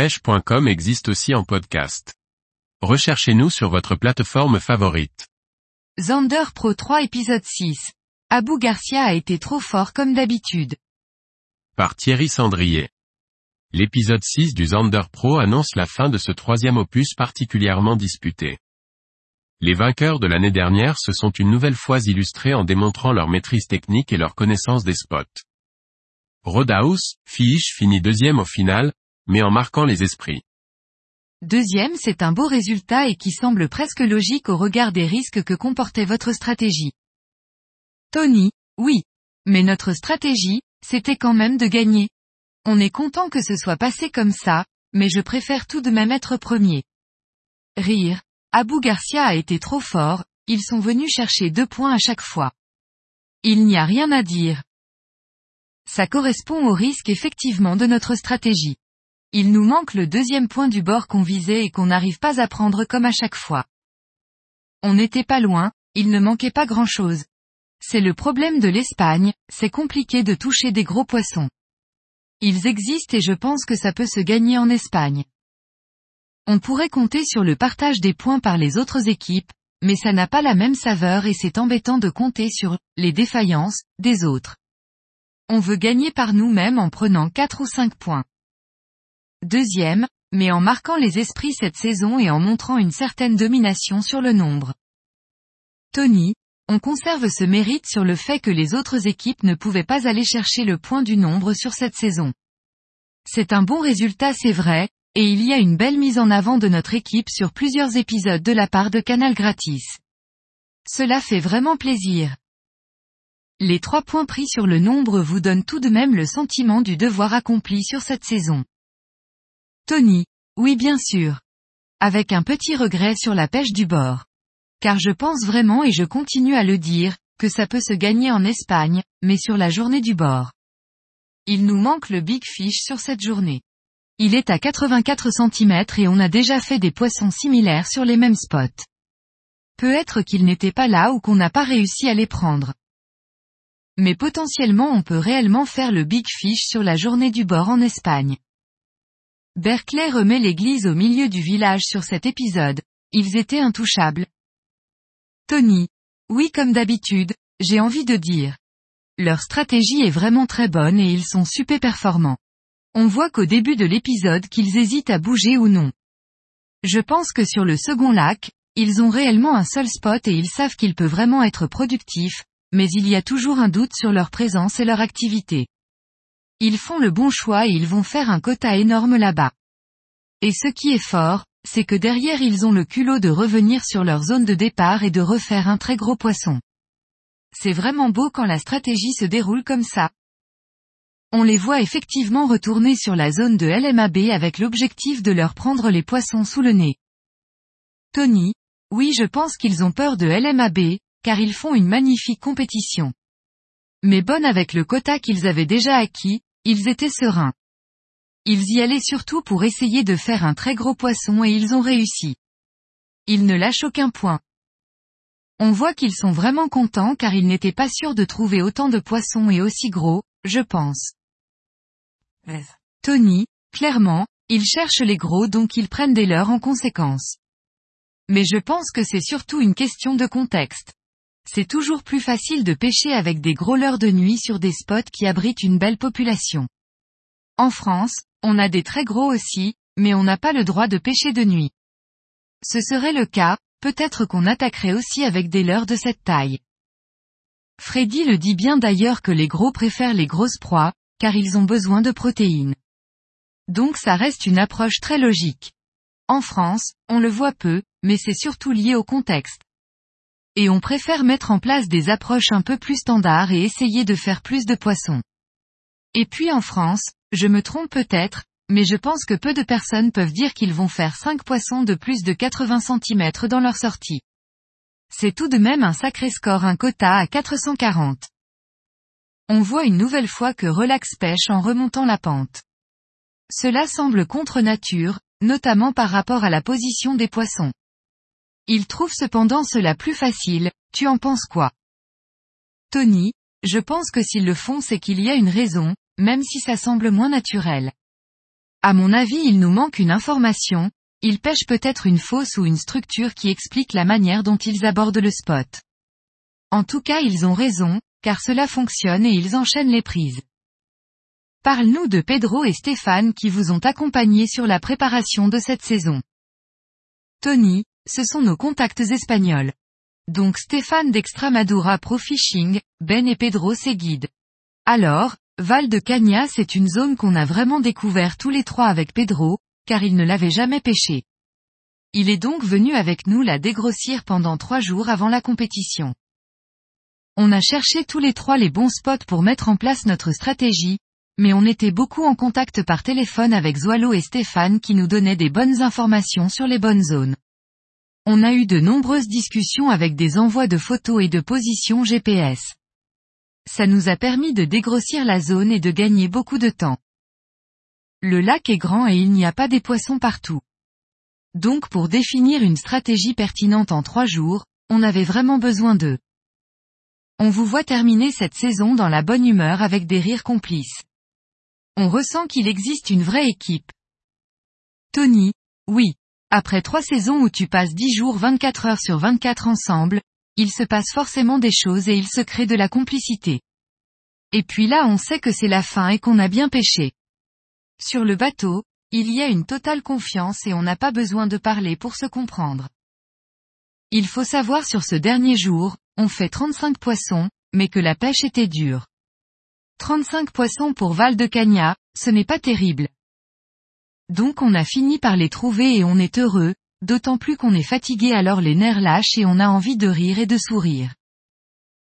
pêche.com existe aussi en podcast. Recherchez-nous sur votre plateforme favorite. Zander Pro 3 épisode 6. Abu Garcia a été trop fort comme d'habitude. Par Thierry Sandrier. L'épisode 6 du Zander Pro annonce la fin de ce troisième opus particulièrement disputé. Les vainqueurs de l'année dernière se sont une nouvelle fois illustrés en démontrant leur maîtrise technique et leur connaissance des spots. Rodaus, Fish finit deuxième au final, mais en marquant les esprits. Deuxième c'est un beau résultat et qui semble presque logique au regard des risques que comportait votre stratégie. Tony, oui. Mais notre stratégie, c'était quand même de gagner. On est content que ce soit passé comme ça, mais je préfère tout de même être premier. Rire. Abu Garcia a été trop fort, ils sont venus chercher deux points à chaque fois. Il n'y a rien à dire. Ça correspond au risque effectivement de notre stratégie. Il nous manque le deuxième point du bord qu'on visait et qu'on n'arrive pas à prendre comme à chaque fois. On n'était pas loin, il ne manquait pas grand chose. C'est le problème de l'Espagne, c'est compliqué de toucher des gros poissons. Ils existent et je pense que ça peut se gagner en Espagne. On pourrait compter sur le partage des points par les autres équipes, mais ça n'a pas la même saveur et c'est embêtant de compter sur les défaillances des autres. On veut gagner par nous-mêmes en prenant 4 ou 5 points. Deuxième, mais en marquant les esprits cette saison et en montrant une certaine domination sur le nombre. Tony, on conserve ce mérite sur le fait que les autres équipes ne pouvaient pas aller chercher le point du nombre sur cette saison. C'est un bon résultat c'est vrai, et il y a une belle mise en avant de notre équipe sur plusieurs épisodes de la part de Canal Gratis. Cela fait vraiment plaisir. Les trois points pris sur le nombre vous donnent tout de même le sentiment du devoir accompli sur cette saison. Tony, oui bien sûr. Avec un petit regret sur la pêche du bord. Car je pense vraiment et je continue à le dire, que ça peut se gagner en Espagne, mais sur la journée du bord. Il nous manque le big fish sur cette journée. Il est à 84 cm et on a déjà fait des poissons similaires sur les mêmes spots. Peut-être qu'il n'était pas là ou qu'on n'a pas réussi à les prendre. Mais potentiellement on peut réellement faire le big fish sur la journée du bord en Espagne. Berkeley remet l'église au milieu du village sur cet épisode. Ils étaient intouchables. Tony. Oui comme d'habitude, j'ai envie de dire. Leur stratégie est vraiment très bonne et ils sont super performants. On voit qu'au début de l'épisode qu'ils hésitent à bouger ou non. Je pense que sur le second lac, ils ont réellement un seul spot et ils savent qu'il peut vraiment être productif, mais il y a toujours un doute sur leur présence et leur activité. Ils font le bon choix et ils vont faire un quota énorme là-bas. Et ce qui est fort, c'est que derrière ils ont le culot de revenir sur leur zone de départ et de refaire un très gros poisson. C'est vraiment beau quand la stratégie se déroule comme ça. On les voit effectivement retourner sur la zone de LMAB avec l'objectif de leur prendre les poissons sous le nez. Tony, oui je pense qu'ils ont peur de LMAB, car ils font une magnifique compétition. Mais bonne avec le quota qu'ils avaient déjà acquis, ils étaient sereins. Ils y allaient surtout pour essayer de faire un très gros poisson et ils ont réussi. Ils ne lâchent aucun point. On voit qu'ils sont vraiment contents car ils n'étaient pas sûrs de trouver autant de poissons et aussi gros, je pense. Tony, clairement, ils cherchent les gros donc ils prennent des leurs en conséquence. Mais je pense que c'est surtout une question de contexte. C'est toujours plus facile de pêcher avec des gros leurres de nuit sur des spots qui abritent une belle population. En France, on a des très gros aussi, mais on n'a pas le droit de pêcher de nuit. Ce serait le cas, peut-être qu'on attaquerait aussi avec des leurres de cette taille. Freddy le dit bien d'ailleurs que les gros préfèrent les grosses proies, car ils ont besoin de protéines. Donc ça reste une approche très logique. En France, on le voit peu, mais c'est surtout lié au contexte. Et on préfère mettre en place des approches un peu plus standards et essayer de faire plus de poissons. Et puis en France, je me trompe peut-être, mais je pense que peu de personnes peuvent dire qu'ils vont faire 5 poissons de plus de 80 cm dans leur sortie. C'est tout de même un sacré score un quota à 440 on voit une nouvelle fois que Relax pêche en remontant la pente. Cela semble contre nature, notamment par rapport à la position des poissons. Il trouve cependant cela plus facile, tu en penses quoi? Tony, je pense que s'ils le font c'est qu'il y a une raison, même si ça semble moins naturel. À mon avis il nous manque une information, ils pêchent peut-être une fosse ou une structure qui explique la manière dont ils abordent le spot. En tout cas ils ont raison, car cela fonctionne et ils enchaînent les prises. Parle-nous de Pedro et Stéphane qui vous ont accompagnés sur la préparation de cette saison. Tony, ce sont nos contacts espagnols. Donc Stéphane d'Extramadura Pro Fishing, Ben et Pedro ses guides. Alors, Val de Cagna c'est une zone qu'on a vraiment découvert tous les trois avec Pedro, car il ne l'avait jamais pêché. Il est donc venu avec nous la dégrossir pendant trois jours avant la compétition. On a cherché tous les trois les bons spots pour mettre en place notre stratégie, mais on était beaucoup en contact par téléphone avec Zoalo et Stéphane qui nous donnaient des bonnes informations sur les bonnes zones. On a eu de nombreuses discussions avec des envois de photos et de positions GPS. Ça nous a permis de dégrossir la zone et de gagner beaucoup de temps. Le lac est grand et il n'y a pas des poissons partout. Donc pour définir une stratégie pertinente en trois jours, on avait vraiment besoin d'eux. On vous voit terminer cette saison dans la bonne humeur avec des rires complices. On ressent qu'il existe une vraie équipe. Tony, oui. Après trois saisons où tu passes 10 jours 24 heures sur 24 ensemble, il se passe forcément des choses et il se crée de la complicité. Et puis là on sait que c'est la fin et qu'on a bien pêché. Sur le bateau, il y a une totale confiance et on n'a pas besoin de parler pour se comprendre. Il faut savoir sur ce dernier jour, on fait 35 poissons, mais que la pêche était dure. 35 poissons pour Val de Cagna, ce n'est pas terrible. Donc on a fini par les trouver et on est heureux, d'autant plus qu'on est fatigué alors les nerfs lâchent et on a envie de rire et de sourire.